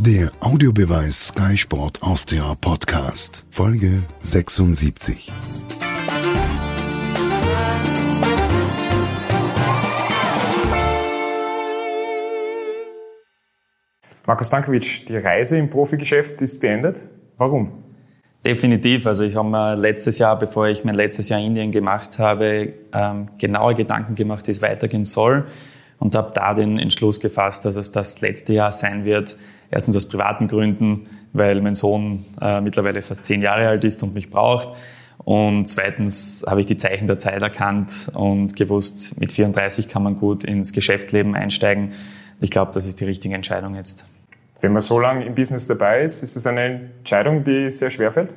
Der Audiobeweis Sky Sport Austria Podcast, Folge 76. Markus Stankovic, die Reise im Profigeschäft ist beendet. Warum? Definitiv. Also ich habe mir letztes Jahr, bevor ich mein letztes Jahr in Indien gemacht habe, ähm, genaue Gedanken gemacht, wie es weitergehen soll und habe da den Entschluss gefasst, dass es das letzte Jahr sein wird. Erstens aus privaten Gründen, weil mein Sohn äh, mittlerweile fast zehn Jahre alt ist und mich braucht. Und zweitens habe ich die Zeichen der Zeit erkannt und gewusst, mit 34 kann man gut ins Geschäftsleben einsteigen. Ich glaube, das ist die richtige Entscheidung jetzt. Wenn man so lange im Business dabei ist, ist das eine Entscheidung, die sehr schwer fällt?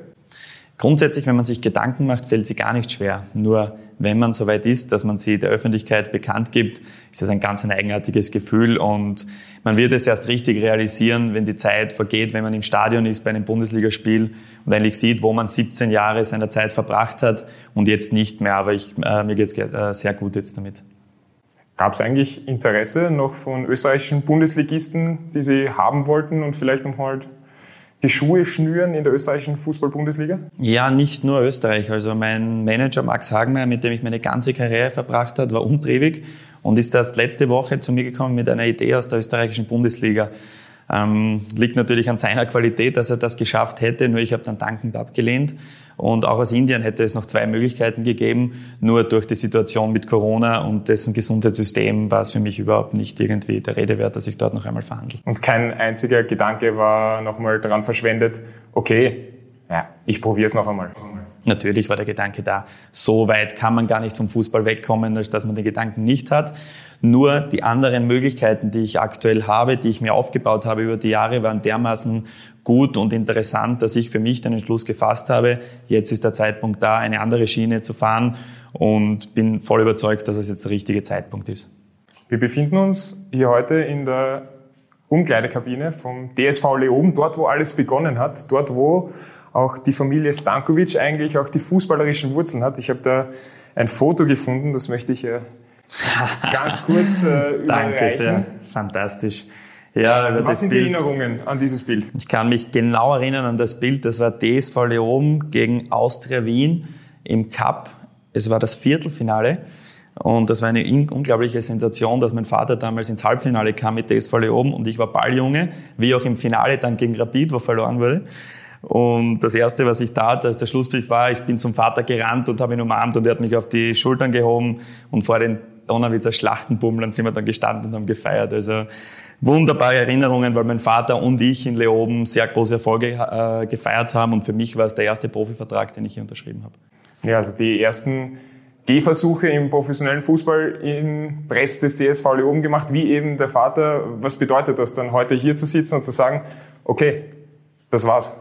Grundsätzlich, wenn man sich Gedanken macht, fällt sie gar nicht schwer. Nur wenn man so weit ist, dass man sie der Öffentlichkeit bekannt gibt, ist das ein ganz ein eigenartiges Gefühl und man wird es erst richtig realisieren, wenn die Zeit vergeht, wenn man im Stadion ist bei einem Bundesligaspiel und eigentlich sieht, wo man 17 Jahre seiner Zeit verbracht hat und jetzt nicht mehr. Aber ich, äh, mir geht es äh, sehr gut jetzt damit. Gab es eigentlich Interesse noch von österreichischen Bundesligisten, die Sie haben wollten und vielleicht nochmal die Schuhe schnüren in der österreichischen Fußball-Bundesliga? Ja, nicht nur Österreich. Also mein Manager Max Hagmeier, mit dem ich meine ganze Karriere verbracht habe, war umtriebig und ist erst letzte Woche zu mir gekommen mit einer Idee aus der österreichischen Bundesliga. Ähm, liegt natürlich an seiner Qualität, dass er das geschafft hätte, nur ich habe dann dankend abgelehnt. Und auch aus Indien hätte es noch zwei Möglichkeiten gegeben. Nur durch die Situation mit Corona und dessen Gesundheitssystem war es für mich überhaupt nicht irgendwie der Rede wert, dass ich dort noch einmal verhandle. Und kein einziger Gedanke war nochmal daran verschwendet, okay, ja, ich probiere es noch einmal. Natürlich war der Gedanke da. So weit kann man gar nicht vom Fußball wegkommen, als dass man den Gedanken nicht hat. Nur die anderen Möglichkeiten, die ich aktuell habe, die ich mir aufgebaut habe über die Jahre, waren dermaßen gut und interessant, dass ich für mich den Entschluss gefasst habe, jetzt ist der Zeitpunkt da, eine andere Schiene zu fahren und bin voll überzeugt, dass es jetzt der richtige Zeitpunkt ist. Wir befinden uns hier heute in der Umkleidekabine vom DSV Leoben, dort wo alles begonnen hat, dort wo auch die Familie Stankovic eigentlich auch die fußballerischen Wurzeln hat. Ich habe da ein Foto gefunden, das möchte ich ganz kurz äh, überreichen. Danke sehr, fantastisch. Ja, Was sind Bild. die Erinnerungen an dieses Bild? Ich kann mich genau erinnern an das Bild. Das war DSV Leoben gegen Austria Wien im Cup. Es war das Viertelfinale. Und das war eine unglaubliche Sensation, dass mein Vater damals ins Halbfinale kam mit DSV Leoben und ich war Balljunge, wie auch im Finale dann gegen Rapid, wo verloren wurde. Und das Erste, was ich tat, als der Schlusspfiff war, ich bin zum Vater gerannt und habe ihn umarmt und er hat mich auf die Schultern gehoben und vor den Donnerwitzer Schlachtenbummlern sind wir dann gestanden und haben gefeiert. Also wunderbare Erinnerungen, weil mein Vater und ich in Leoben sehr große Erfolge äh, gefeiert haben und für mich war es der erste Profivertrag, den ich hier unterschrieben habe. Ja, also die ersten Gehversuche im professionellen Fußball im Dress des DSV Leoben gemacht, wie eben der Vater. Was bedeutet das dann heute hier zu sitzen und zu sagen, okay, das war's?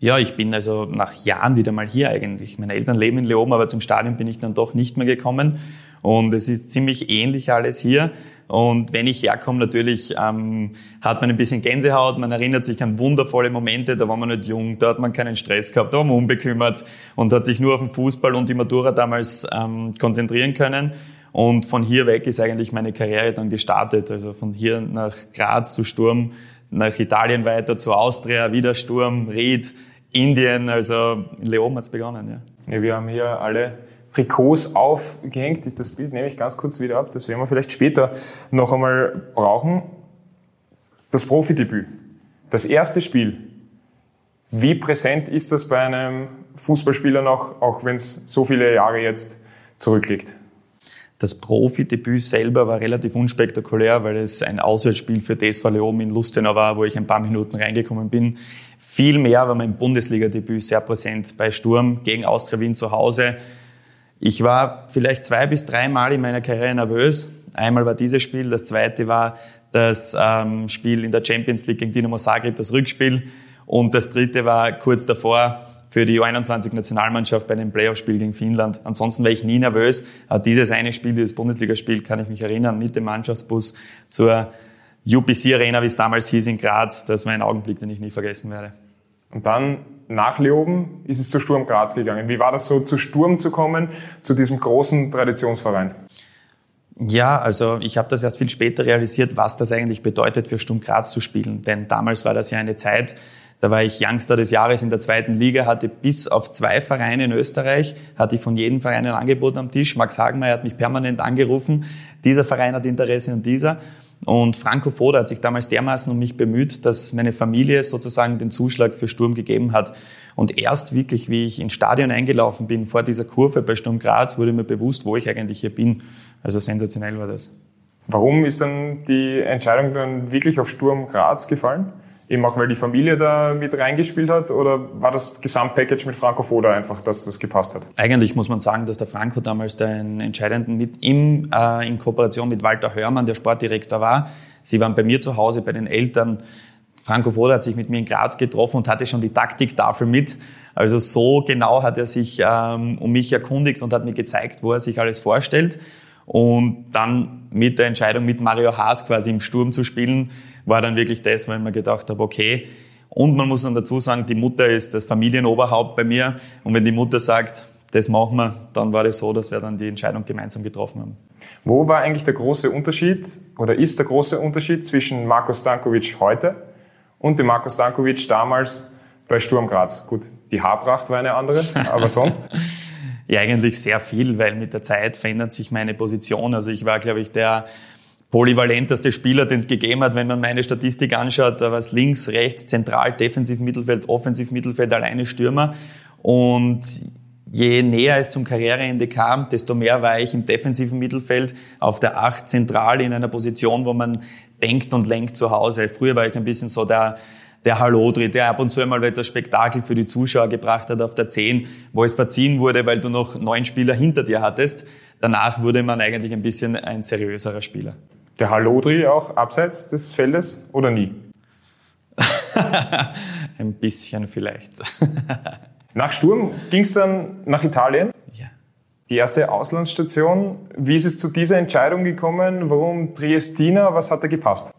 Ja, ich bin also nach Jahren wieder mal hier eigentlich. Meine Eltern leben in Leoben, aber zum Stadion bin ich dann doch nicht mehr gekommen. Und es ist ziemlich ähnlich alles hier. Und wenn ich herkomme, natürlich ähm, hat man ein bisschen Gänsehaut, man erinnert sich an wundervolle Momente, da war man nicht jung, da hat man keinen Stress gehabt, da war man unbekümmert und hat sich nur auf den Fußball und die Matura damals ähm, konzentrieren können. Und von hier weg ist eigentlich meine Karriere dann gestartet. Also von hier nach Graz zu Sturm, nach Italien weiter zu Austria, wieder Sturm, Ried, Indien. Also in Leoben hat's begonnen. Ja. ja, wir haben hier alle Trikots aufgehängt. Das Bild nehme ich ganz kurz wieder ab. Das werden wir vielleicht später noch einmal brauchen. Das Profidebüt. Das erste Spiel. Wie präsent ist das bei einem Fußballspieler noch, auch wenn es so viele Jahre jetzt zurückliegt? Das Profidebüt selber war relativ unspektakulär, weil es ein Auswärtsspiel für DSV Leoben in Lustenau war, wo ich ein paar Minuten reingekommen bin. Viel mehr war mein Bundesliga-Debüt sehr präsent bei Sturm gegen Austria Wien zu Hause. Ich war vielleicht zwei bis dreimal in meiner Karriere nervös. Einmal war dieses Spiel, das zweite war das ähm, Spiel in der Champions League gegen Dinamo Zagreb, das Rückspiel. Und das dritte war kurz davor für die U21-Nationalmannschaft bei einem Playoff-Spiel gegen Finnland. Ansonsten war ich nie nervös. Aber dieses eine Spiel, dieses Bundesligaspiel, kann ich mich erinnern, mit dem Mannschaftsbus zur UPC Arena, wie es damals hieß in Graz. Das war ein Augenblick, den ich nie vergessen werde. Und dann nach Leoben ist es zu Sturm Graz gegangen. Wie war das so, zu Sturm zu kommen, zu diesem großen Traditionsverein? Ja, also ich habe das erst viel später realisiert, was das eigentlich bedeutet, für Sturm Graz zu spielen. Denn damals war das ja eine Zeit, da war ich Youngster des Jahres in der zweiten Liga, hatte bis auf zwei Vereine in Österreich, hatte ich von jedem Verein ein Angebot am Tisch. Max Hagenmeier hat mich permanent angerufen. Dieser Verein hat Interesse an dieser. Und Franco Foda hat sich damals dermaßen um mich bemüht, dass meine Familie sozusagen den Zuschlag für Sturm gegeben hat. Und erst wirklich, wie ich ins Stadion eingelaufen bin, vor dieser Kurve bei Sturm Graz, wurde mir bewusst, wo ich eigentlich hier bin. Also sensationell war das. Warum ist dann die Entscheidung dann wirklich auf Sturm Graz gefallen? Eben auch, weil die Familie da mit reingespielt hat? Oder war das Gesamtpackage mit Franco Foda einfach, dass das gepasst hat? Eigentlich muss man sagen, dass der Franco damals den entscheidenden mit ihm äh, in Kooperation mit Walter Hörmann, der Sportdirektor war. Sie waren bei mir zu Hause, bei den Eltern. Franco Foda hat sich mit mir in Graz getroffen und hatte schon die Taktiktafel mit. Also so genau hat er sich ähm, um mich erkundigt und hat mir gezeigt, wo er sich alles vorstellt. Und dann mit der Entscheidung, mit Mario Haas quasi im Sturm zu spielen, war dann wirklich das, weil ich mir gedacht habe, okay. Und man muss dann dazu sagen, die Mutter ist das Familienoberhaupt bei mir. Und wenn die Mutter sagt, das machen wir, dann war das so, dass wir dann die Entscheidung gemeinsam getroffen haben. Wo war eigentlich der große Unterschied oder ist der große Unterschied zwischen Marko Stankovic heute und dem Marko Stankovic damals bei Sturm Graz? Gut, die Haarpracht war eine andere, aber sonst? Ja, eigentlich sehr viel, weil mit der Zeit verändert sich meine Position. Also ich war, glaube ich, der polyvalenteste Spieler, den es gegeben hat, wenn man meine Statistik anschaut. Da war es links, rechts, zentral, defensiv Mittelfeld, offensiv Mittelfeld, alleine Stürmer. Und je näher es zum Karriereende kam, desto mehr war ich im defensiven Mittelfeld auf der Acht zentral in einer Position, wo man denkt und lenkt zu Hause. Früher war ich ein bisschen so der, der Hallodri, der ab und zu einmal etwas Spektakel für die Zuschauer gebracht hat auf der 10, wo es verziehen wurde, weil du noch neun Spieler hinter dir hattest. Danach wurde man eigentlich ein bisschen ein seriöserer Spieler. Der Hallodri auch abseits des Feldes oder nie? Ein bisschen vielleicht. nach Sturm ging es dann nach Italien. Ja. Die erste Auslandsstation. Wie ist es zu dieser Entscheidung gekommen? Warum Triestina? Was hat da gepasst?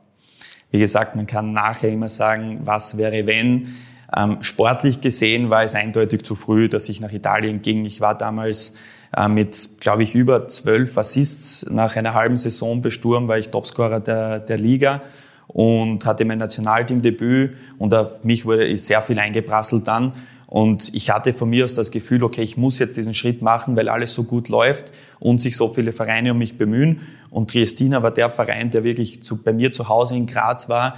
Wie gesagt, man kann nachher immer sagen, was wäre wenn. Ähm, sportlich gesehen war es eindeutig zu früh, dass ich nach Italien ging. Ich war damals äh, mit, glaube ich, über zwölf Assists nach einer halben Saison bei Sturm war ich Topscorer der, der Liga und hatte mein Nationalteamdebüt und auf mich wurde sehr viel eingeprasselt dann. Und ich hatte von mir aus das Gefühl, okay, ich muss jetzt diesen Schritt machen, weil alles so gut läuft und sich so viele Vereine um mich bemühen. Und Triestina war der Verein, der wirklich zu, bei mir zu Hause in Graz war.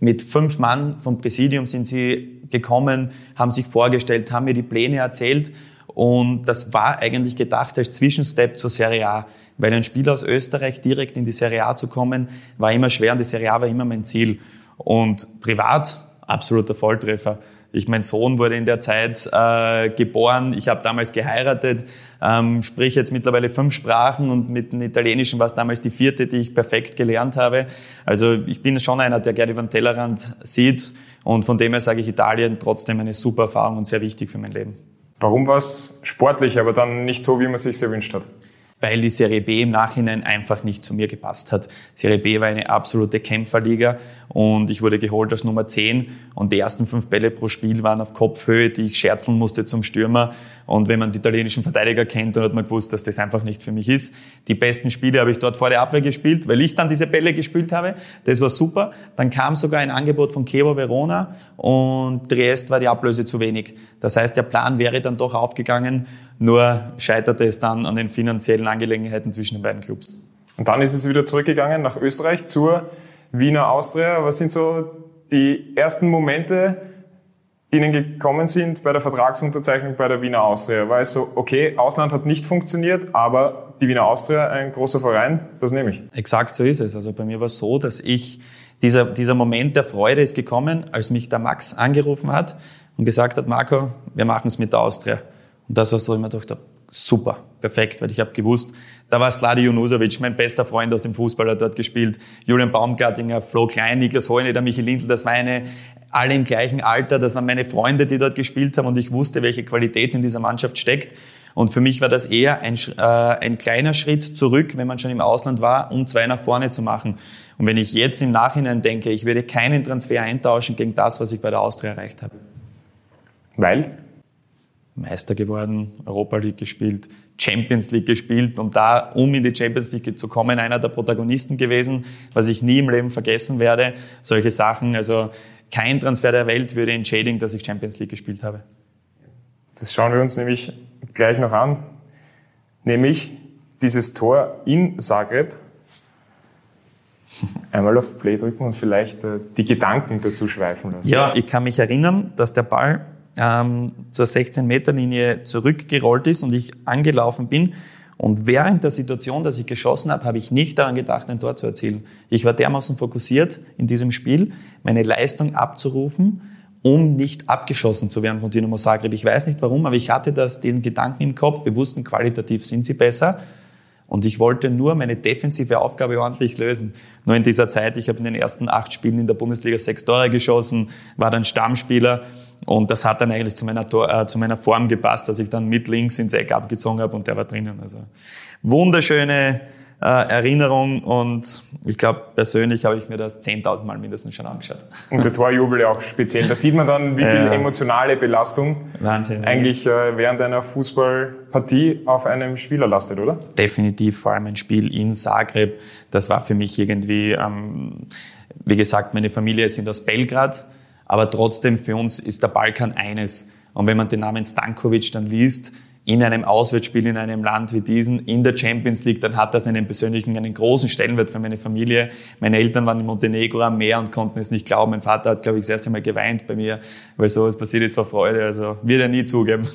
Mit fünf Mann vom Präsidium sind sie gekommen, haben sich vorgestellt, haben mir die Pläne erzählt und das war eigentlich gedacht als Zwischenstep zur Serie A. Weil ein Spieler aus Österreich direkt in die Serie A zu kommen, war immer schwer und die Serie A war immer mein Ziel. Und privat, absoluter Volltreffer. Ich, mein Sohn wurde in der Zeit äh, geboren. Ich habe damals geheiratet, ähm, spreche jetzt mittlerweile fünf Sprachen und mit dem Italienischen war es damals die vierte, die ich perfekt gelernt habe. Also ich bin schon einer, der gerne über den Tellerrand sieht und von dem her sage ich Italien trotzdem eine super Erfahrung und sehr wichtig für mein Leben. Warum war es sportlich, aber dann nicht so, wie man sich erwünscht hat? Weil die Serie B im Nachhinein einfach nicht zu mir gepasst hat. Serie B war eine absolute Kämpferliga und ich wurde geholt als Nummer 10 und die ersten fünf Bälle pro Spiel waren auf Kopfhöhe, die ich scherzeln musste zum Stürmer. Und wenn man die italienischen Verteidiger kennt, dann hat man gewusst, dass das einfach nicht für mich ist. Die besten Spiele habe ich dort vor der Abwehr gespielt, weil ich dann diese Bälle gespielt habe. Das war super. Dann kam sogar ein Angebot von Chievo Verona und Triest war die Ablöse zu wenig. Das heißt, der Plan wäre dann doch aufgegangen nur scheiterte es dann an den finanziellen Angelegenheiten zwischen den beiden Clubs. Und dann ist es wieder zurückgegangen nach Österreich zur Wiener Austria. Was sind so die ersten Momente, die Ihnen gekommen sind bei der Vertragsunterzeichnung bei der Wiener Austria? War es so, okay, Ausland hat nicht funktioniert, aber die Wiener Austria, ein großer Verein, das nehme ich. Exakt so ist es. Also bei mir war es so, dass ich, dieser, dieser Moment der Freude ist gekommen, als mich der Max angerufen hat und gesagt hat, Marco, wir machen es mit der Austria. Und das war so, ich mir dachte, super, perfekt, weil ich habe gewusst, da war Sladi Junusovic, mein bester Freund aus dem Fußball, hat dort gespielt, Julian Baumgartinger, Flo Klein, Niklas der Michi Lindl, das war alle im gleichen Alter, das waren meine Freunde, die dort gespielt haben und ich wusste, welche Qualität in dieser Mannschaft steckt. Und für mich war das eher ein, äh, ein kleiner Schritt zurück, wenn man schon im Ausland war, um zwei nach vorne zu machen. Und wenn ich jetzt im Nachhinein denke, ich würde keinen Transfer eintauschen gegen das, was ich bei der Austria erreicht habe. Weil? Meister geworden, Europa League gespielt, Champions League gespielt und da, um in die Champions League zu kommen, einer der Protagonisten gewesen, was ich nie im Leben vergessen werde. Solche Sachen, also kein Transfer der Welt würde entschädigen, dass ich Champions League gespielt habe. Das schauen wir uns nämlich gleich noch an, nämlich dieses Tor in Zagreb. Einmal auf Play drücken und vielleicht äh, die Gedanken dazu schweifen lassen. Ja, ich kann mich erinnern, dass der Ball ähm, zur 16-Meter-Linie zurückgerollt ist und ich angelaufen bin. Und während der Situation, dass ich geschossen habe, habe ich nicht daran gedacht, ein Tor zu erzielen. Ich war dermaßen fokussiert in diesem Spiel, meine Leistung abzurufen, um nicht abgeschossen zu werden von Dynamo Zagreb. Ich weiß nicht warum, aber ich hatte das, diesen Gedanken im Kopf. Wir wussten, qualitativ sind sie besser. Und ich wollte nur meine defensive Aufgabe ordentlich lösen. Nur in dieser Zeit, ich habe in den ersten acht Spielen in der Bundesliga sechs Tore geschossen, war dann Stammspieler und das hat dann eigentlich zu meiner, Tor, äh, zu meiner Form gepasst, dass ich dann mit links ins Eck abgezogen habe und der war drinnen. Also wunderschöne äh, Erinnerung und ich glaube, persönlich habe ich mir das 10.000 Mal mindestens schon angeschaut. Und der Torjubel ja auch speziell. Da sieht man dann, wie viel emotionale Belastung Wahnsinn, eigentlich äh, während einer Fußballpartie auf einem Spieler lastet, oder? Definitiv, vor allem ein Spiel in Zagreb. Das war für mich irgendwie, ähm, wie gesagt, meine Familie sind aus Belgrad, aber trotzdem für uns ist der Balkan eines. Und wenn man den Namen Stankovic dann liest, in einem Auswärtsspiel in einem Land wie diesen, in der Champions League, dann hat das einen persönlichen, einen großen Stellenwert für meine Familie. Meine Eltern waren in Montenegro am Meer und konnten es nicht glauben. Mein Vater hat, glaube ich, das erste Mal geweint bei mir, weil sowas passiert ist vor Freude. Also wird er nie zugeben.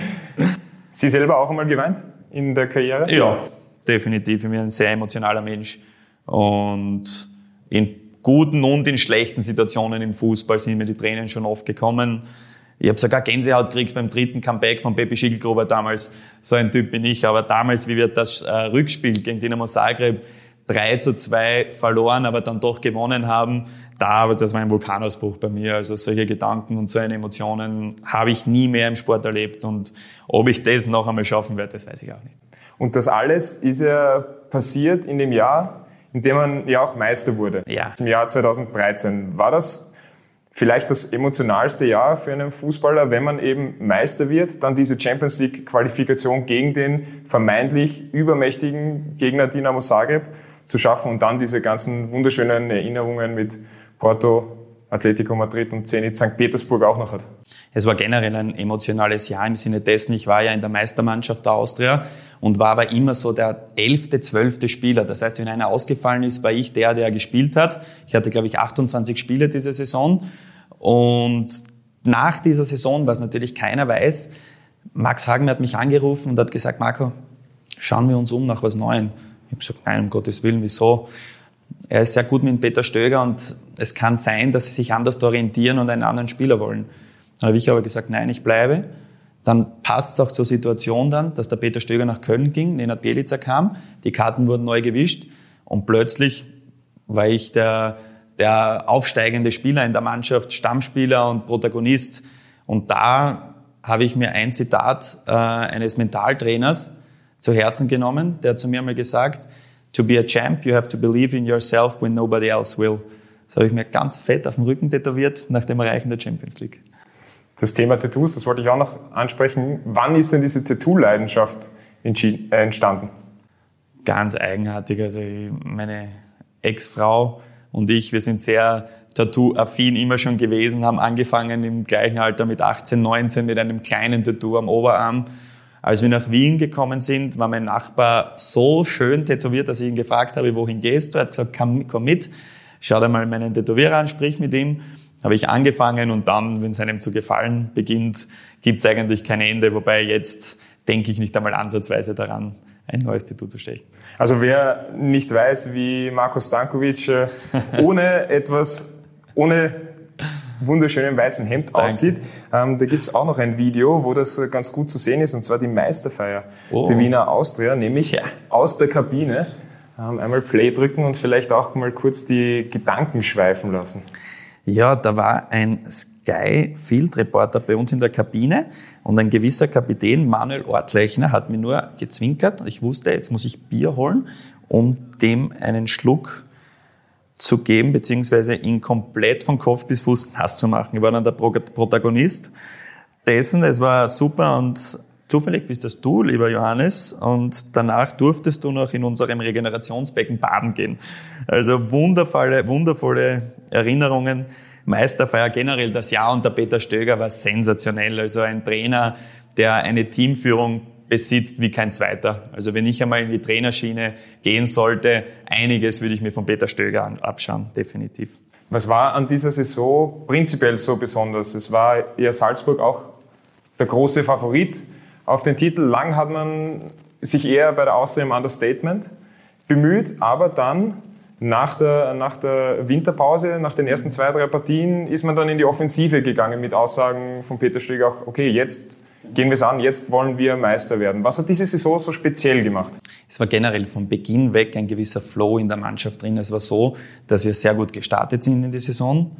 Sie selber auch einmal geweint in der Karriere? Ja, definitiv. Ich bin ein sehr emotionaler Mensch. Und in guten und in schlechten Situationen im Fußball sind mir die Tränen schon oft gekommen. Ich habe sogar Gänsehaut gekriegt beim dritten Comeback von Pepe Schickelgruber damals. So ein Typ bin ich. Aber damals, wie wir das äh, Rückspiel gegen Dinamo Zagreb 3 zu 2 verloren, aber dann doch gewonnen haben, da, das war ein Vulkanausbruch bei mir. Also solche Gedanken und solche Emotionen habe ich nie mehr im Sport erlebt. Und ob ich das noch einmal schaffen werde, das weiß ich auch nicht. Und das alles ist ja passiert in dem Jahr, in dem man ja auch Meister wurde. Ja. Im Jahr 2013. War das vielleicht das emotionalste Jahr für einen Fußballer, wenn man eben Meister wird, dann diese Champions League Qualifikation gegen den vermeintlich übermächtigen Gegner Dinamo Zagreb zu schaffen und dann diese ganzen wunderschönen Erinnerungen mit Porto, Atletico Madrid und Zenit St. Petersburg auch noch hat. Es war generell ein emotionales Jahr im Sinne dessen, ich war ja in der Meistermannschaft der Austria und war aber immer so der elfte, zwölfte Spieler. Das heißt, wenn einer ausgefallen ist, war ich der, der gespielt hat. Ich hatte, glaube ich, 28 Spiele diese Saison. Und nach dieser Saison, was natürlich keiner weiß, Max Hagen hat mich angerufen und hat gesagt, Marco, schauen wir uns um nach was Neuem. Ich habe gesagt, nein, um Gottes Willen, wieso? Er ist sehr gut mit Peter Stöger und es kann sein, dass sie sich anders orientieren und einen anderen Spieler wollen. Dann habe ich aber gesagt, nein, ich bleibe. Dann passt es auch zur Situation dann, dass der Peter Stöger nach Köln ging, Nenad Bielica kam, die Karten wurden neu gewischt und plötzlich war ich der, der aufsteigende Spieler in der Mannschaft, Stammspieler und Protagonist. Und da habe ich mir ein Zitat äh, eines Mentaltrainers zu Herzen genommen, der zu mir mal gesagt, to be a champ, you have to believe in yourself when nobody else will. Das habe ich mir ganz fett auf dem Rücken tätowiert nach dem Erreichen der Champions League. Das Thema Tattoos, das wollte ich auch noch ansprechen. Wann ist denn diese Tattoo-Leidenschaft äh, entstanden? Ganz eigenartig. Also meine Ex-Frau und ich, wir sind sehr Tattoo-affin immer schon gewesen, haben angefangen im gleichen Alter mit 18, 19 mit einem kleinen Tattoo am Oberarm. Als wir nach Wien gekommen sind, war mein Nachbar so schön tätowiert, dass ich ihn gefragt habe, wohin gehst du? Er hat gesagt, komm, komm mit, schau dir mal meinen Tätowierer an, sprich mit ihm habe ich angefangen und dann, wenn es einem zu gefallen beginnt, gibt es eigentlich kein Ende. Wobei jetzt denke ich nicht einmal ansatzweise daran, ein neues Tattoo zu stechen. Also wer nicht weiß, wie Marko Stankovic äh, ohne etwas, ohne wunderschönen weißen Hemd Danke. aussieht. Ähm, da gibt's auch noch ein Video, wo das ganz gut zu sehen ist, und zwar die Meisterfeier oh. der Wiener Austria, nämlich ja. aus der Kabine. Ähm, einmal Play drücken und vielleicht auch mal kurz die Gedanken schweifen lassen. Ja, da war ein Sky Field Reporter bei uns in der Kabine und ein gewisser Kapitän Manuel Ortlechner hat mir nur gezwinkert. Ich wusste, jetzt muss ich Bier holen, um dem einen Schluck zu geben, beziehungsweise ihn komplett von Kopf bis Fuß nass zu machen. Ich war dann der Protagonist, dessen, es war super und zufällig bist das du, lieber Johannes, und danach durftest du noch in unserem Regenerationsbecken baden gehen. Also wundervolle, wundervolle Erinnerungen. Meisterfeier generell das Jahr unter Peter Stöger war sensationell. Also ein Trainer, der eine Teamführung besitzt wie kein zweiter. Also wenn ich einmal in die Trainerschiene gehen sollte, einiges würde ich mir von Peter Stöger abschauen, definitiv. Was war an dieser Saison prinzipiell so besonders? Es war eher Salzburg auch der große Favorit auf den Titel. Lang hat man sich eher bei der Austria im Understatement bemüht, aber dann nach der, nach der Winterpause, nach den ersten zwei, drei Partien, ist man dann in die Offensive gegangen mit Aussagen von Peter Stöger auch, okay, jetzt gehen wir es an, jetzt wollen wir Meister werden. Was hat diese Saison so speziell gemacht? Es war generell von Beginn weg ein gewisser Flow in der Mannschaft drin. Es war so, dass wir sehr gut gestartet sind in die Saison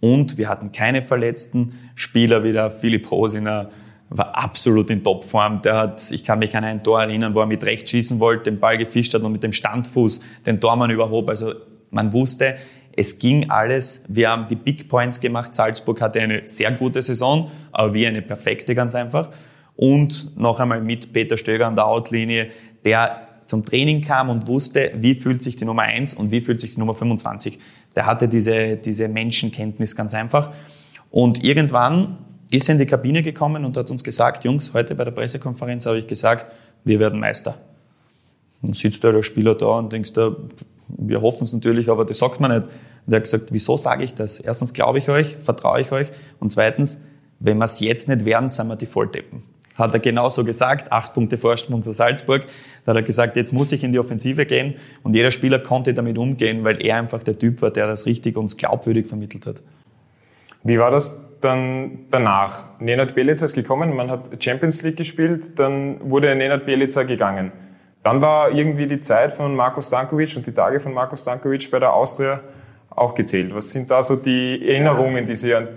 und wir hatten keine verletzten Spieler wie der Philipp Hosiner, war absolut in Topform. Der hat, ich kann mich an ein Tor erinnern, wo er mit rechts schießen wollte, den Ball gefischt hat und mit dem Standfuß den Tormann überhob. Also man wusste, es ging alles. Wir haben die Big Points gemacht. Salzburg hatte eine sehr gute Saison, aber wir eine perfekte ganz einfach. Und noch einmal mit Peter Stöger an der Outlinie, der zum Training kam und wusste, wie fühlt sich die Nummer 1 und wie fühlt sich die Nummer 25. Der hatte diese, diese Menschenkenntnis ganz einfach. Und irgendwann ist in die Kabine gekommen und hat uns gesagt, Jungs, heute bei der Pressekonferenz habe ich gesagt, wir werden Meister. Dann sitzt da der Spieler da und denkst da, wir hoffen es natürlich, aber das sagt man nicht. Und er hat gesagt, wieso sage ich das? Erstens glaube ich euch, vertraue ich euch und zweitens, wenn wir es jetzt nicht werden, sind wir die Volldeppen. Hat er genauso gesagt, acht Punkte Vorsprung für Salzburg. Da hat er gesagt, jetzt muss ich in die Offensive gehen und jeder Spieler konnte damit umgehen, weil er einfach der Typ war, der das richtig und glaubwürdig vermittelt hat. Wie war das dann danach? Nenad Belica ist gekommen, man hat Champions League gespielt, dann wurde Nenad Belica gegangen. Dann war irgendwie die Zeit von Marco Stankovic und die Tage von Marco Stankovic bei der Austria auch gezählt. Was sind da so die Erinnerungen, die Sie an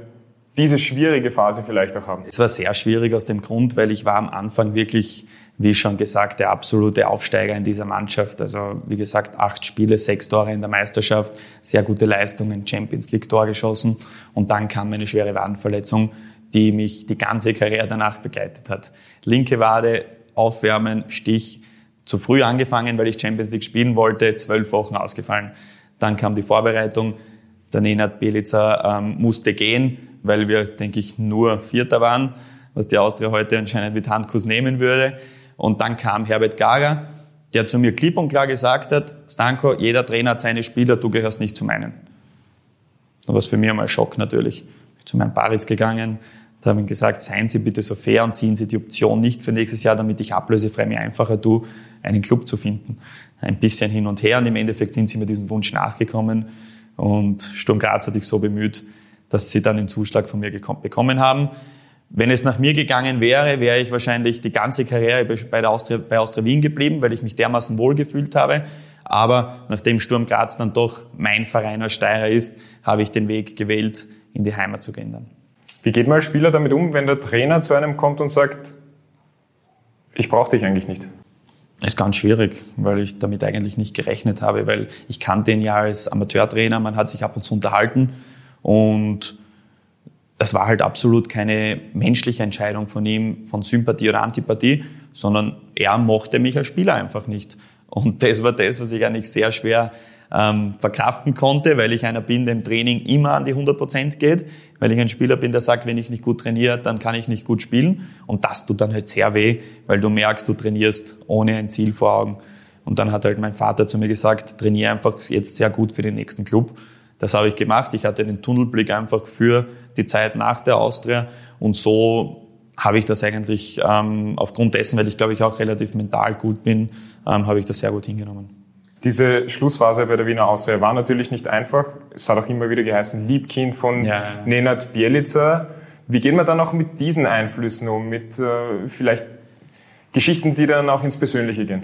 diese schwierige Phase vielleicht auch haben? Es war sehr schwierig aus dem Grund, weil ich war am Anfang wirklich wie schon gesagt, der absolute Aufsteiger in dieser Mannschaft. Also wie gesagt, acht Spiele, sechs Tore in der Meisterschaft, sehr gute Leistungen, Champions League Tor geschossen. Und dann kam eine schwere Wadenverletzung, die mich die ganze Karriere danach begleitet hat. Linke Wade, Aufwärmen, Stich, zu früh angefangen, weil ich Champions League spielen wollte, zwölf Wochen ausgefallen. Dann kam die Vorbereitung. Der Nenad Belica ähm, musste gehen, weil wir, denke ich, nur Vierter waren, was die Austria heute anscheinend mit Handkuss nehmen würde. Und dann kam Herbert Gager, der zu mir klipp und klar gesagt hat, Stanko, jeder Trainer hat seine Spieler, du gehörst nicht zu meinen. Das war für mich einmal ein Schock natürlich. Ich bin zu meinem Baritz gegangen, da habe ich gesagt, seien Sie bitte so fair und ziehen Sie die Option nicht für nächstes Jahr, damit ich ablösefrei mir einfacher tue, einen Club zu finden. Ein bisschen hin und her und im Endeffekt sind Sie mir diesen Wunsch nachgekommen und Sturm Graz hat sich so bemüht, dass Sie dann den Zuschlag von mir bekommen haben. Wenn es nach mir gegangen wäre, wäre ich wahrscheinlich die ganze Karriere bei, der Austria, bei Austria Wien geblieben, weil ich mich dermaßen wohl gefühlt habe. Aber nachdem Sturm Graz dann doch mein Verein als Steirer ist, habe ich den Weg gewählt, in die Heimat zu gehen dann. Wie geht man als Spieler damit um, wenn der Trainer zu einem kommt und sagt, ich brauche dich eigentlich nicht? Das ist ganz schwierig, weil ich damit eigentlich nicht gerechnet habe, weil ich kannte ihn ja als Amateurtrainer, man hat sich ab und zu unterhalten und das war halt absolut keine menschliche Entscheidung von ihm, von Sympathie oder Antipathie, sondern er mochte mich als Spieler einfach nicht. Und das war das, was ich eigentlich sehr schwer ähm, verkraften konnte, weil ich einer bin, der im Training immer an die 100 Prozent geht, weil ich ein Spieler bin, der sagt, wenn ich nicht gut trainiere, dann kann ich nicht gut spielen. Und das tut dann halt sehr weh, weil du merkst, du trainierst ohne ein Ziel vor Augen. Und dann hat halt mein Vater zu mir gesagt, trainiere einfach jetzt sehr gut für den nächsten Club. Das habe ich gemacht. Ich hatte den Tunnelblick einfach für die Zeit nach der Austria. Und so habe ich das eigentlich ähm, aufgrund dessen, weil ich glaube ich auch relativ mental gut bin, ähm, habe ich das sehr gut hingenommen. Diese Schlussphase bei der Wiener Austria war natürlich nicht einfach. Es hat auch immer wieder geheißen, Liebkind von ja. Nenad Bielica. Wie geht man dann auch mit diesen Einflüssen um, mit äh, vielleicht Geschichten, die dann auch ins Persönliche gehen?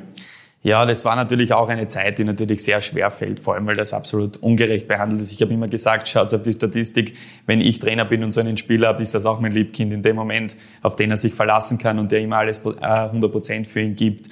Ja, das war natürlich auch eine Zeit, die natürlich sehr schwer fällt, vor allem weil das absolut ungerecht behandelt ist. Ich habe immer gesagt, schaut auf die Statistik, wenn ich Trainer bin und so einen Spieler habe, ist das auch mein Liebkind in dem Moment, auf den er sich verlassen kann und der immer alles 100 äh, Prozent für ihn gibt.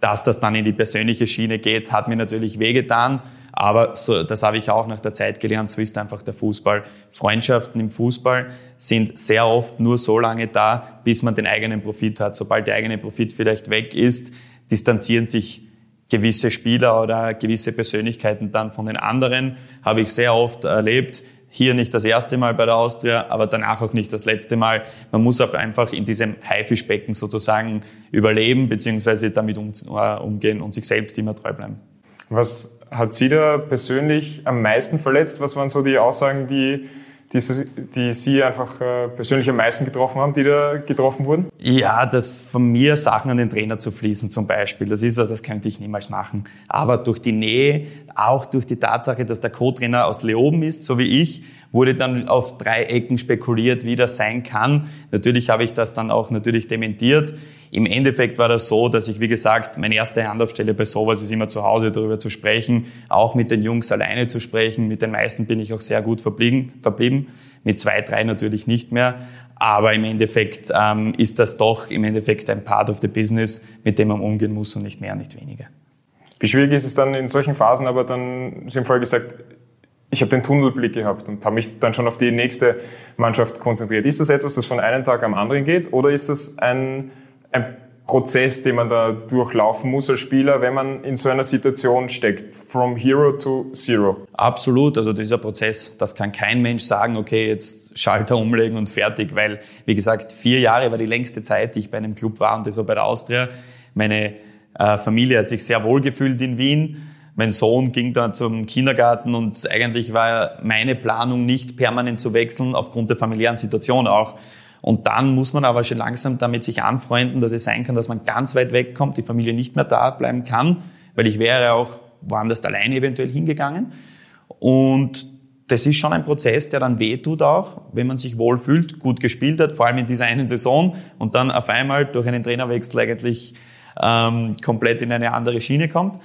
Dass das dann in die persönliche Schiene geht, hat mir natürlich wehgetan, Aber so, das habe ich auch nach der Zeit gelernt, so ist einfach der Fußball. Freundschaften im Fußball sind sehr oft nur so lange da, bis man den eigenen Profit hat. Sobald der eigene Profit vielleicht weg ist, distanzieren sich gewisse Spieler oder gewisse Persönlichkeiten dann von den anderen. Habe ich sehr oft erlebt. Hier nicht das erste Mal bei der Austria, aber danach auch nicht das letzte Mal. Man muss auch einfach in diesem Haifischbecken sozusagen überleben, beziehungsweise damit äh, umgehen und sich selbst immer treu bleiben. Was hat Sie da persönlich am meisten verletzt? Was waren so die Aussagen, die, die, die Sie einfach äh, persönlich am meisten getroffen haben, die da getroffen wurden? Ja, das von mir Sachen an den Trainer zu fließen zum Beispiel, das ist was, das könnte ich niemals machen. Aber durch die Nähe, auch durch die Tatsache, dass der Co-Trainer aus Leoben ist, so wie ich, wurde dann auf drei Ecken spekuliert, wie das sein kann. Natürlich habe ich das dann auch natürlich dementiert. Im Endeffekt war das so, dass ich, wie gesagt, meine erste Anlaufstelle bei sowas ist immer zu Hause darüber zu sprechen, auch mit den Jungs alleine zu sprechen. Mit den meisten bin ich auch sehr gut verblieben, verblieben. mit zwei, drei natürlich nicht mehr. Aber im Endeffekt ähm, ist das doch im Endeffekt ein Part of the Business, mit dem man umgehen muss und nicht mehr, nicht weniger. Wie schwierig ist es dann in solchen Phasen, aber dann, Sie haben vorher gesagt, ich habe den Tunnelblick gehabt und habe mich dann schon auf die nächste Mannschaft konzentriert. Ist das etwas, das von einem Tag am anderen geht oder ist das ein ein Prozess, den man da durchlaufen muss als Spieler, wenn man in so einer Situation steckt, from hero to zero. Absolut, also dieser Prozess, das kann kein Mensch sagen, okay, jetzt Schalter umlegen und fertig, weil, wie gesagt, vier Jahre war die längste Zeit, die ich bei einem Club war und das war bei der Austria. Meine äh, Familie hat sich sehr wohl gefühlt in Wien. Mein Sohn ging dann zum Kindergarten und eigentlich war meine Planung nicht permanent zu wechseln, aufgrund der familiären Situation auch. Und dann muss man aber schon langsam damit sich anfreunden, dass es sein kann, dass man ganz weit wegkommt, die Familie nicht mehr da bleiben kann, weil ich wäre auch woanders alleine eventuell hingegangen. Und das ist schon ein Prozess, der dann wehtut auch, wenn man sich wohlfühlt, gut gespielt hat, vor allem in dieser einen Saison und dann auf einmal durch einen Trainerwechsel eigentlich ähm, komplett in eine andere Schiene kommt.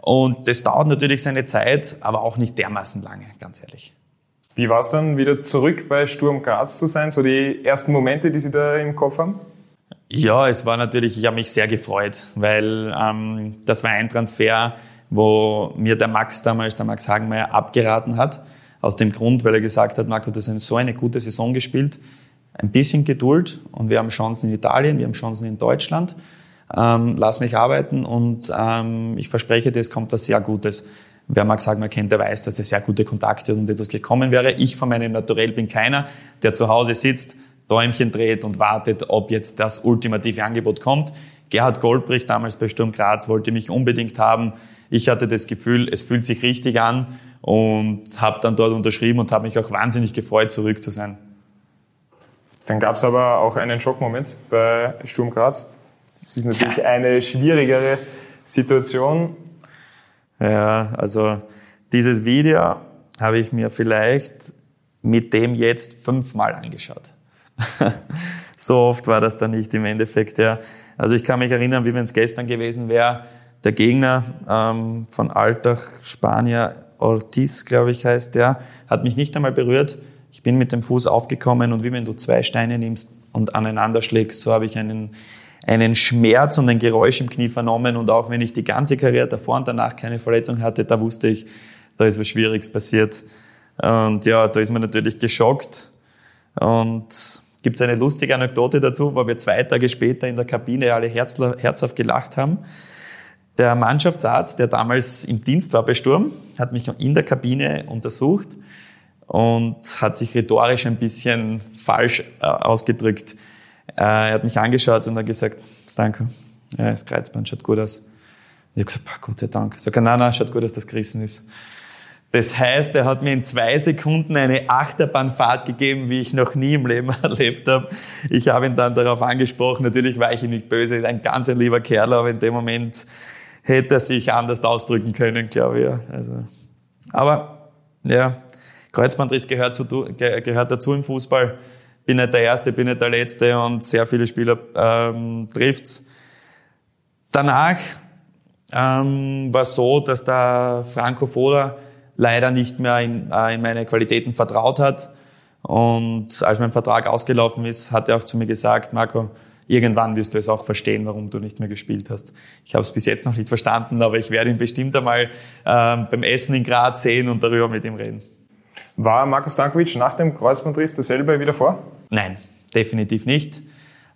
Und das dauert natürlich seine Zeit, aber auch nicht dermaßen lange, ganz ehrlich. Wie war es dann, wieder zurück bei Sturm Graz zu sein? So die ersten Momente, die Sie da im Kopf haben? Ja, es war natürlich, ich habe mich sehr gefreut, weil ähm, das war ein Transfer, wo mir der Max damals, der Max Hagenmeier, abgeraten hat. Aus dem Grund, weil er gesagt hat, Marco, du hast so eine gute Saison gespielt. Ein bisschen Geduld und wir haben Chancen in Italien, wir haben Chancen in Deutschland. Ähm, lass mich arbeiten und ähm, ich verspreche dir, es kommt was sehr Gutes. Wer Max Hagner kennt, der weiß, dass er sehr gute Kontakte hat und etwas gekommen wäre. Ich von meinem Naturell bin keiner, der zu Hause sitzt, Däumchen dreht und wartet, ob jetzt das ultimative Angebot kommt. Gerhard Goldbrich, damals bei Sturm Graz, wollte mich unbedingt haben. Ich hatte das Gefühl, es fühlt sich richtig an und habe dann dort unterschrieben und habe mich auch wahnsinnig gefreut, zurück zu sein. Dann gab es aber auch einen Schockmoment bei Sturm Graz. Das ist natürlich ja. eine schwierigere Situation. Ja, also dieses Video habe ich mir vielleicht mit dem jetzt fünfmal angeschaut. so oft war das dann nicht im Endeffekt, ja. Also ich kann mich erinnern, wie wenn es gestern gewesen wäre, der Gegner ähm, von Altach, Spanier, Ortiz, glaube ich, heißt der, hat mich nicht einmal berührt. Ich bin mit dem Fuß aufgekommen und wie wenn du zwei Steine nimmst und aneinander schlägst, so habe ich einen einen Schmerz und ein Geräusch im Knie vernommen und auch wenn ich die ganze Karriere davor und danach keine Verletzung hatte, da wusste ich, da ist was Schwieriges passiert. Und ja, da ist man natürlich geschockt. Und gibt es eine lustige Anekdote dazu, wo wir zwei Tage später in der Kabine alle herzhaft gelacht haben. Der Mannschaftsarzt, der damals im Dienst war bei Sturm, hat mich in der Kabine untersucht und hat sich rhetorisch ein bisschen falsch äh, ausgedrückt. Äh, er hat mich angeschaut und hat gesagt, Stanko, ja, das Kreuzband schaut gut aus. Ich habe gesagt, Gott sei Dank. Sage, nein, nein, schaut gut, dass das gerissen ist. Das heißt, er hat mir in zwei Sekunden eine Achterbahnfahrt gegeben, wie ich noch nie im Leben erlebt habe. Ich habe ihn dann darauf angesprochen. Natürlich war ich ihm nicht böse, er ist ein ganz ein lieber Kerl, aber in dem Moment hätte er sich anders ausdrücken können, glaube ich. Also, aber ja, Kreuzbandriss gehört, zu, gehört dazu im Fußball bin nicht der Erste, bin nicht der Letzte und sehr viele Spieler ähm, trifft's. Danach ähm, war es so, dass der Franco Foda leider nicht mehr in, äh, in meine Qualitäten vertraut hat. Und als mein Vertrag ausgelaufen ist, hat er auch zu mir gesagt, Marco, irgendwann wirst du es auch verstehen, warum du nicht mehr gespielt hast. Ich habe es bis jetzt noch nicht verstanden, aber ich werde ihn bestimmt einmal ähm, beim Essen in Graz sehen und darüber mit ihm reden. War Markus Stankovic nach dem Kreuzbandriss dasselbe wieder vor? Nein, definitiv nicht.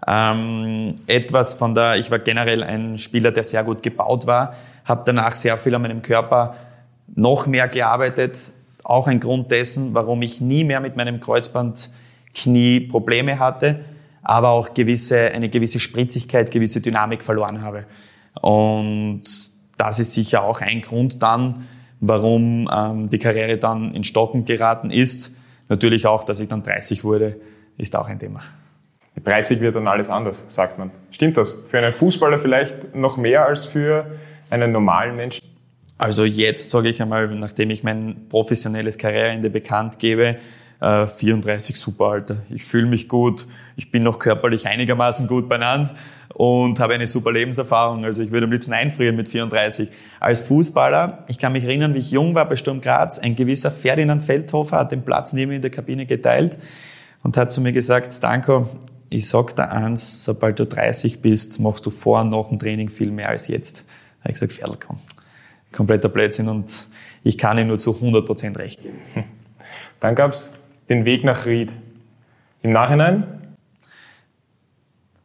Ähm, etwas von der, ich war generell ein Spieler, der sehr gut gebaut war, habe danach sehr viel an meinem Körper noch mehr gearbeitet. Auch ein Grund dessen, warum ich nie mehr mit meinem Kreuzbandknie Probleme hatte, aber auch gewisse, eine gewisse Spritzigkeit, gewisse Dynamik verloren habe. Und das ist sicher auch ein Grund dann, warum ähm, die Karriere dann in Stocken geraten ist. Natürlich auch, dass ich dann 30 wurde, ist auch ein Thema. Mit 30 wird dann alles anders, sagt man. Stimmt das? Für einen Fußballer vielleicht noch mehr als für einen normalen Menschen? Also jetzt sage ich einmal, nachdem ich mein professionelles Karriereende bekannt gebe, äh, 34 super Alter. Ich fühle mich gut, ich bin noch körperlich einigermaßen gut benannt und habe eine super Lebenserfahrung. Also ich würde am liebsten einfrieren mit 34. Als Fußballer, ich kann mich erinnern, wie ich jung war bei Sturm Graz, ein gewisser Ferdinand Feldhofer hat den Platz neben mir in der Kabine geteilt und hat zu mir gesagt, Stanko, ich sag dir eins, sobald du 30 bist, machst du vor und nach dem Training viel mehr als jetzt. Da habe ich gesagt, Pferdl, komm. Kompletter Blödsinn und ich kann ihm nur zu 100% recht geben. Dann gab's den Weg nach Ried. Im Nachhinein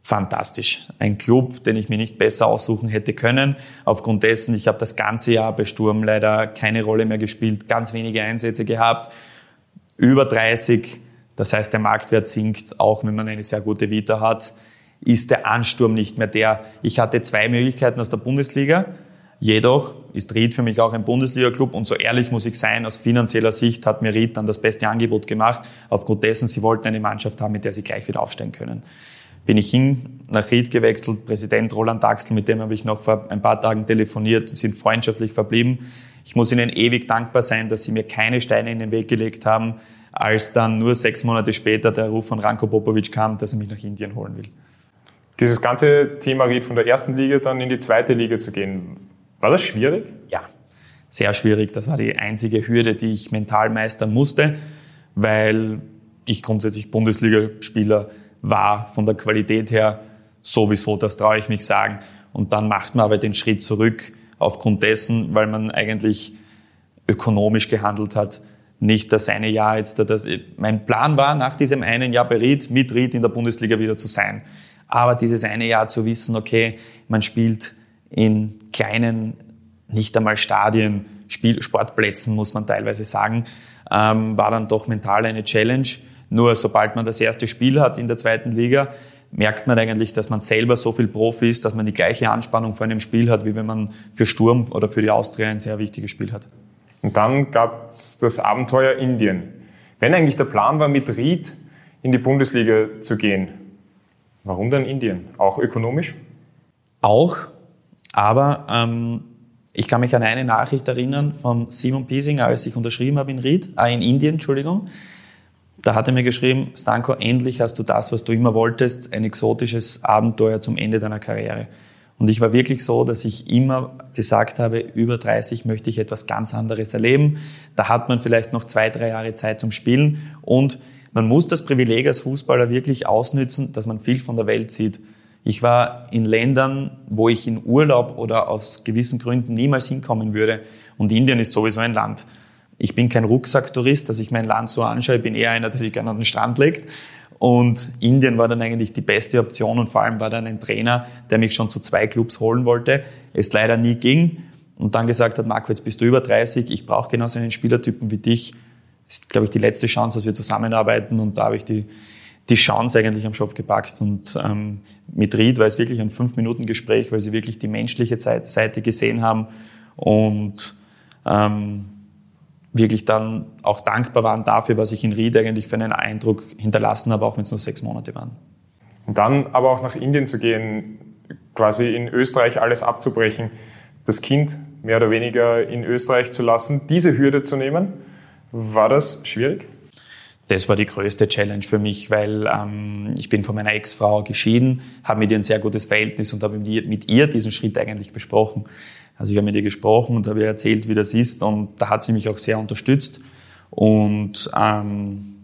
fantastisch. Ein Club, den ich mir nicht besser aussuchen hätte können. Aufgrund dessen, ich habe das ganze Jahr bei Sturm leider keine Rolle mehr gespielt, ganz wenige Einsätze gehabt, über 30. Das heißt, der Marktwert sinkt, auch wenn man eine sehr gute Vita hat, ist der Ansturm nicht mehr der. Ich hatte zwei Möglichkeiten aus der Bundesliga. Jedoch ist Ried für mich auch ein Bundesliga-Club und so ehrlich muss ich sein, aus finanzieller Sicht hat mir Ried dann das beste Angebot gemacht. Aufgrund dessen, sie wollten eine Mannschaft haben, mit der sie gleich wieder aufsteigen können bin ich hin, nach Ried gewechselt, Präsident Roland Axel, mit dem habe ich noch vor ein paar Tagen telefoniert, sind freundschaftlich verblieben. Ich muss ihnen ewig dankbar sein, dass sie mir keine Steine in den Weg gelegt haben, als dann nur sechs Monate später der Ruf von Ranko Popovic kam, dass er mich nach Indien holen will. Dieses ganze Thema Ried von der ersten Liga dann in die zweite Liga zu gehen, war das schwierig? Ja, sehr schwierig. Das war die einzige Hürde, die ich mental meistern musste, weil ich grundsätzlich Bundesligaspieler war von der Qualität her sowieso, das traue ich mich sagen. Und dann macht man aber den Schritt zurück aufgrund dessen, weil man eigentlich ökonomisch gehandelt hat. Nicht das eine Jahr jetzt, das, mein Plan war, nach diesem einen Jahr bei Ried, mit Ried in der Bundesliga wieder zu sein. Aber dieses eine Jahr zu wissen, okay, man spielt in kleinen, nicht einmal Stadien, Spiel, Sportplätzen, muss man teilweise sagen, ähm, war dann doch mental eine Challenge. Nur sobald man das erste Spiel hat in der zweiten Liga, merkt man eigentlich, dass man selber so viel Profi ist, dass man die gleiche Anspannung vor einem Spiel hat, wie wenn man für Sturm oder für die Austria ein sehr wichtiges Spiel hat. Und dann gab es das Abenteuer Indien. Wenn eigentlich der Plan war, mit Ried in die Bundesliga zu gehen, warum dann Indien? Auch ökonomisch? Auch, aber ähm, ich kann mich an eine Nachricht erinnern von Simon Piesinger, als ich unterschrieben habe in Ried, äh, in Indien, Entschuldigung. Da hat er mir geschrieben, Stanko, endlich hast du das, was du immer wolltest, ein exotisches Abenteuer zum Ende deiner Karriere. Und ich war wirklich so, dass ich immer gesagt habe, über 30 möchte ich etwas ganz anderes erleben. Da hat man vielleicht noch zwei, drei Jahre Zeit zum Spielen. Und man muss das Privileg als Fußballer wirklich ausnützen, dass man viel von der Welt sieht. Ich war in Ländern, wo ich in Urlaub oder aus gewissen Gründen niemals hinkommen würde. Und Indien ist sowieso ein Land, ich bin kein Rucksacktourist, dass ich mein Land so anschaue. Ich bin eher einer, der sich gerne an den Strand legt. Und Indien war dann eigentlich die beste Option und vor allem war dann ein Trainer, der mich schon zu zwei Clubs holen wollte. Es leider nie ging und dann gesagt hat, Marco, jetzt bist du über 30, ich brauche genauso einen Spielertypen wie dich. Das ist, glaube ich, die letzte Chance, dass wir zusammenarbeiten und da habe ich die, die Chance eigentlich am Schopf gepackt. Und ähm, mit Ried war es wirklich ein Fünf-Minuten-Gespräch, weil sie wirklich die menschliche Seite gesehen haben und ähm, wirklich dann auch dankbar waren dafür, was ich in Ried eigentlich für einen Eindruck hinterlassen habe, auch wenn es nur sechs Monate waren. Und dann aber auch nach Indien zu gehen, quasi in Österreich alles abzubrechen, das Kind mehr oder weniger in Österreich zu lassen, diese Hürde zu nehmen, war das schwierig? Das war die größte Challenge für mich, weil ähm, ich bin von meiner Ex-Frau geschieden, habe mit ihr ein sehr gutes Verhältnis und habe mit ihr diesen Schritt eigentlich besprochen. Also ich habe mit ihr gesprochen und habe ihr erzählt, wie das ist und da hat sie mich auch sehr unterstützt und ähm,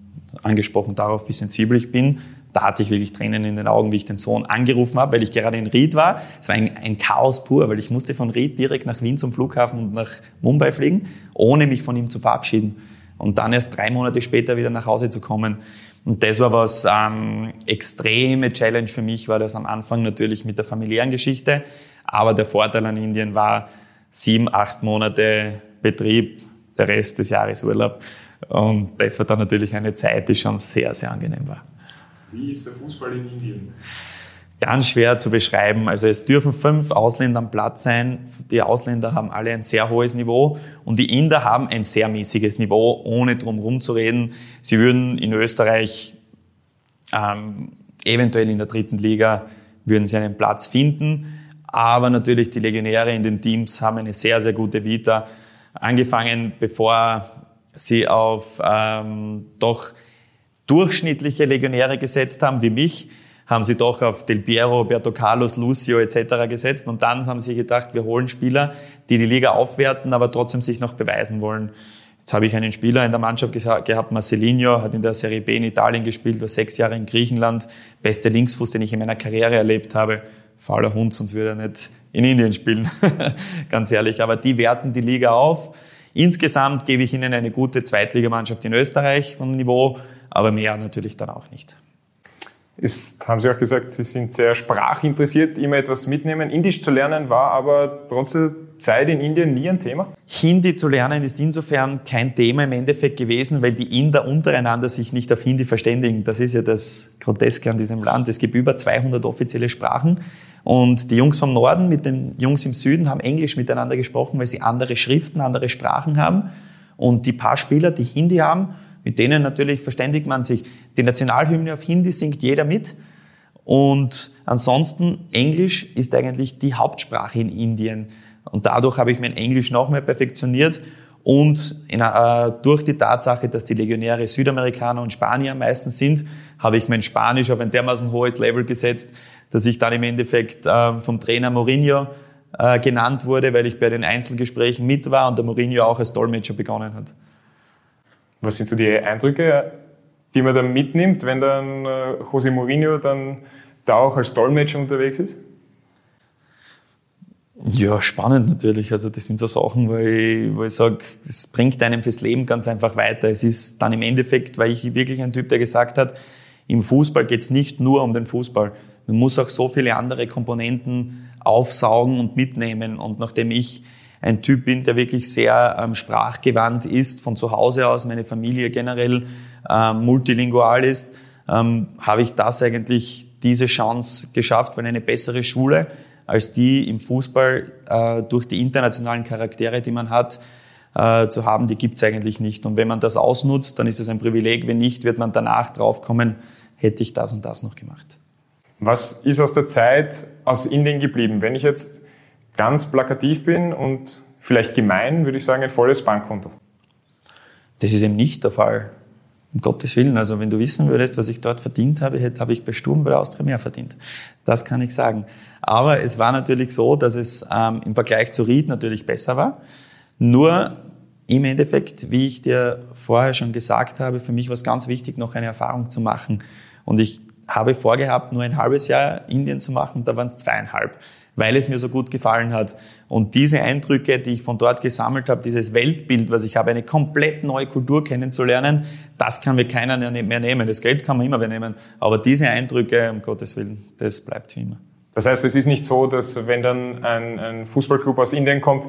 angesprochen darauf, wie sensibel ich bin, da hatte ich wirklich Tränen in den Augen, wie ich den Sohn angerufen habe, weil ich gerade in Ried war. Es war ein, ein, Chaos pur, weil ich musste von Ried direkt nach Wien zum Flughafen und nach Mumbai fliegen, ohne mich von ihm zu verabschieden. Und dann erst drei Monate später wieder nach Hause zu kommen. Und das war was ähm, extreme Challenge für mich, war das am Anfang natürlich mit der familiären Geschichte. Aber der Vorteil an Indien war sieben, acht Monate Betrieb, der Rest des Jahres Urlaub. Und das war dann natürlich eine Zeit, die schon sehr, sehr angenehm war. Wie ist der Fußball in Indien? Ganz schwer zu beschreiben. Also es dürfen fünf Ausländer am Platz sein. Die Ausländer haben alle ein sehr hohes Niveau und die Inder haben ein sehr mäßiges Niveau, ohne drum herum zu reden. Sie würden in Österreich ähm, eventuell in der dritten Liga würden sie einen Platz finden. Aber natürlich die Legionäre in den Teams haben eine sehr, sehr gute Vita. Angefangen, bevor sie auf ähm, doch durchschnittliche Legionäre gesetzt haben, wie mich, haben sie doch auf Del Piero, Roberto Carlos, Lucio etc. gesetzt und dann haben sie gedacht, wir holen Spieler, die die Liga aufwerten, aber trotzdem sich noch beweisen wollen. Jetzt habe ich einen Spieler in der Mannschaft gehabt, Marcelinho, hat in der Serie B in Italien gespielt, war sechs Jahre in Griechenland, beste Linksfuß, den ich in meiner Karriere erlebt habe. Fauler Hund, sonst würde er nicht in Indien spielen, ganz ehrlich. Aber die werten die Liga auf. Insgesamt gebe ich ihnen eine gute Zweitligamannschaft in Österreich vom Niveau, aber mehr natürlich dann auch nicht. Ist, haben Sie auch gesagt, Sie sind sehr sprachinteressiert, immer etwas mitnehmen. Indisch zu lernen war aber trotz der Zeit in Indien nie ein Thema? Hindi zu lernen ist insofern kein Thema im Endeffekt gewesen, weil die Inder untereinander sich nicht auf Hindi verständigen. Das ist ja das Groteske an diesem Land. Es gibt über 200 offizielle Sprachen und die Jungs vom Norden mit den Jungs im Süden haben Englisch miteinander gesprochen, weil sie andere Schriften, andere Sprachen haben. Und die paar Spieler, die Hindi haben, mit denen natürlich verständigt man sich. Die Nationalhymne auf Hindi singt jeder mit. Und ansonsten Englisch ist eigentlich die Hauptsprache in Indien. Und dadurch habe ich mein Englisch noch mehr perfektioniert. Und in, äh, durch die Tatsache, dass die Legionäre Südamerikaner und Spanier meistens sind, habe ich mein Spanisch auf ein dermaßen hohes Level gesetzt, dass ich dann im Endeffekt äh, vom Trainer Mourinho äh, genannt wurde, weil ich bei den Einzelgesprächen mit war und der Mourinho auch als Dolmetscher begonnen hat. Was sind so die Eindrücke, die man dann mitnimmt, wenn dann äh, José Mourinho dann da auch als Dolmetscher unterwegs ist? Ja, spannend natürlich. Also das sind so Sachen, wo ich, wo ich sage, das bringt einem fürs Leben ganz einfach weiter. Es ist dann im Endeffekt, weil ich wirklich ein Typ, der gesagt hat, im Fußball geht es nicht nur um den Fußball. Man muss auch so viele andere Komponenten aufsaugen und mitnehmen. Und nachdem ich ein Typ bin, der wirklich sehr ähm, sprachgewandt ist, von zu Hause aus, meine Familie generell ähm, multilingual ist, ähm, habe ich das eigentlich, diese Chance geschafft, weil eine bessere Schule als die im Fußball äh, durch die internationalen Charaktere, die man hat, äh, zu haben, die gibt's eigentlich nicht. Und wenn man das ausnutzt, dann ist es ein Privileg. Wenn nicht, wird man danach draufkommen, hätte ich das und das noch gemacht. Was ist aus der Zeit aus Indien geblieben? Wenn ich jetzt ganz plakativ bin und vielleicht gemein, würde ich sagen, ein volles Bankkonto. Das ist eben nicht der Fall. Um Gottes Willen. Also wenn du wissen würdest, was ich dort verdient habe, hätte, habe ich bei Sturm bei der Austria mehr verdient. Das kann ich sagen. Aber es war natürlich so, dass es ähm, im Vergleich zu Ried natürlich besser war. Nur im Endeffekt, wie ich dir vorher schon gesagt habe, für mich war es ganz wichtig, noch eine Erfahrung zu machen. Und ich habe vorgehabt, nur ein halbes Jahr Indien zu machen, da waren es zweieinhalb weil es mir so gut gefallen hat. Und diese Eindrücke, die ich von dort gesammelt habe, dieses Weltbild, was ich habe, eine komplett neue Kultur kennenzulernen, das kann mir keiner mehr nehmen. Das Geld kann man immer mehr nehmen. Aber diese Eindrücke, um Gottes Willen, das bleibt wie immer. Das heißt, es ist nicht so, dass wenn dann ein, ein Fußballclub aus Indien kommt,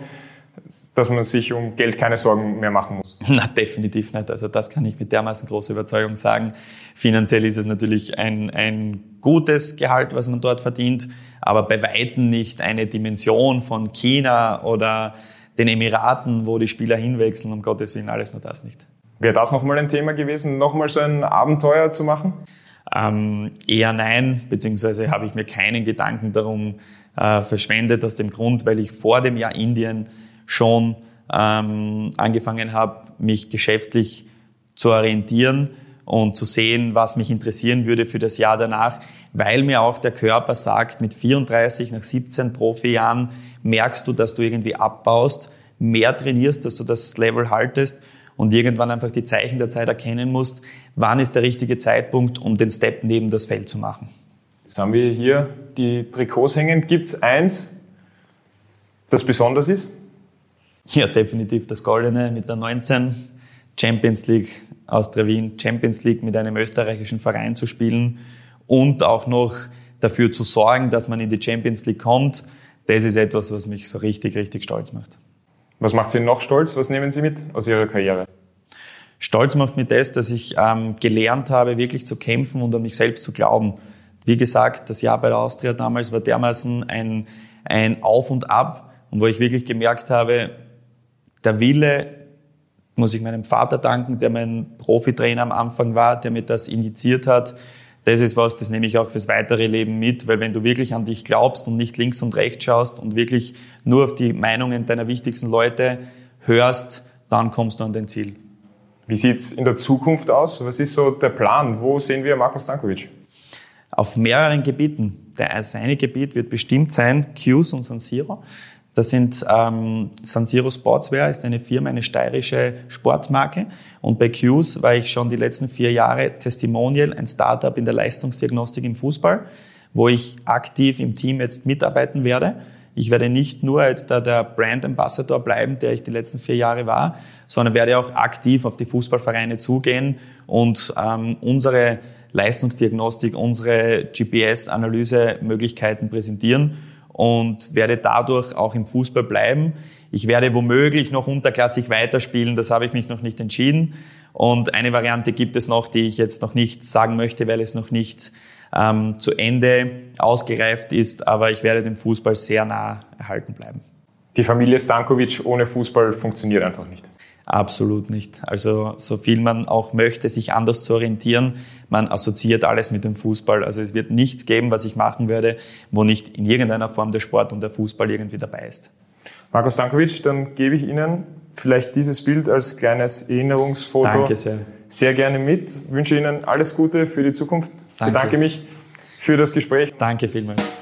dass man sich um Geld keine Sorgen mehr machen muss. Na, definitiv nicht. Also das kann ich mit dermaßen großer Überzeugung sagen. Finanziell ist es natürlich ein, ein gutes Gehalt, was man dort verdient aber bei Weitem nicht eine Dimension von China oder den Emiraten, wo die Spieler hinwechseln, um Gottes Willen, alles nur das nicht. Wäre das nochmal ein Thema gewesen, nochmal so ein Abenteuer zu machen? Ähm, eher nein, beziehungsweise habe ich mir keinen Gedanken darum äh, verschwendet, aus dem Grund, weil ich vor dem Jahr Indien schon ähm, angefangen habe, mich geschäftlich zu orientieren und zu sehen, was mich interessieren würde für das Jahr danach, weil mir auch der Körper sagt, mit 34 nach 17 Profijahren merkst du, dass du irgendwie abbaust, mehr trainierst, dass du das Level haltest und irgendwann einfach die Zeichen der Zeit erkennen musst, wann ist der richtige Zeitpunkt, um den Step neben das Feld zu machen. Jetzt haben wir hier die Trikots hängen. Gibt es eins, das besonders ist? Ja, definitiv das Goldene mit der 19 Champions League Austria Wien, Champions League mit einem österreichischen Verein zu spielen und auch noch dafür zu sorgen, dass man in die Champions League kommt. Das ist etwas, was mich so richtig, richtig stolz macht. Was macht Sie noch stolz? Was nehmen Sie mit aus Ihrer Karriere? Stolz macht mir das, dass ich ähm, gelernt habe, wirklich zu kämpfen und an mich selbst zu glauben. Wie gesagt, das Jahr bei der Austria damals war dermaßen ein, ein Auf und Ab und wo ich wirklich gemerkt habe, der Wille, muss ich meinem Vater danken, der mein Profitrainer am Anfang war, der mir das initiiert hat. Das ist was, das nehme ich auch fürs weitere Leben mit, weil wenn du wirklich an dich glaubst und nicht links und rechts schaust und wirklich nur auf die Meinungen deiner wichtigsten Leute hörst, dann kommst du an dein Ziel. Wie sieht's in der Zukunft aus? Was ist so der Plan? Wo sehen wir Markus Stankovic? Auf mehreren Gebieten. Der eine Gebiet wird bestimmt sein Qs und San Siro. Das sind ähm, San Siro Sportswear, ist eine Firma, eine steirische Sportmarke. Und bei Qs war ich schon die letzten vier Jahre Testimonial, ein Startup in der Leistungsdiagnostik im Fußball, wo ich aktiv im Team jetzt mitarbeiten werde. Ich werde nicht nur jetzt da der Brand Ambassador bleiben, der ich die letzten vier Jahre war, sondern werde auch aktiv auf die Fußballvereine zugehen und ähm, unsere Leistungsdiagnostik, unsere GPS-Analyse-Möglichkeiten präsentieren und werde dadurch auch im Fußball bleiben. Ich werde womöglich noch unterklassig weiterspielen, das habe ich mich noch nicht entschieden. Und eine Variante gibt es noch, die ich jetzt noch nicht sagen möchte, weil es noch nicht ähm, zu Ende ausgereift ist, aber ich werde dem Fußball sehr nah erhalten bleiben. Die Familie Stankovic ohne Fußball funktioniert einfach nicht. Absolut nicht. Also so viel man auch möchte, sich anders zu orientieren, man assoziiert alles mit dem Fußball. Also es wird nichts geben, was ich machen werde, wo nicht in irgendeiner Form der Sport und der Fußball irgendwie dabei ist. Markus Stankovic, dann gebe ich Ihnen vielleicht dieses Bild als kleines Erinnerungsfoto Danke sehr. sehr gerne mit. Ich wünsche Ihnen alles Gute für die Zukunft. Danke. Bedanke mich für das Gespräch. Danke vielmals.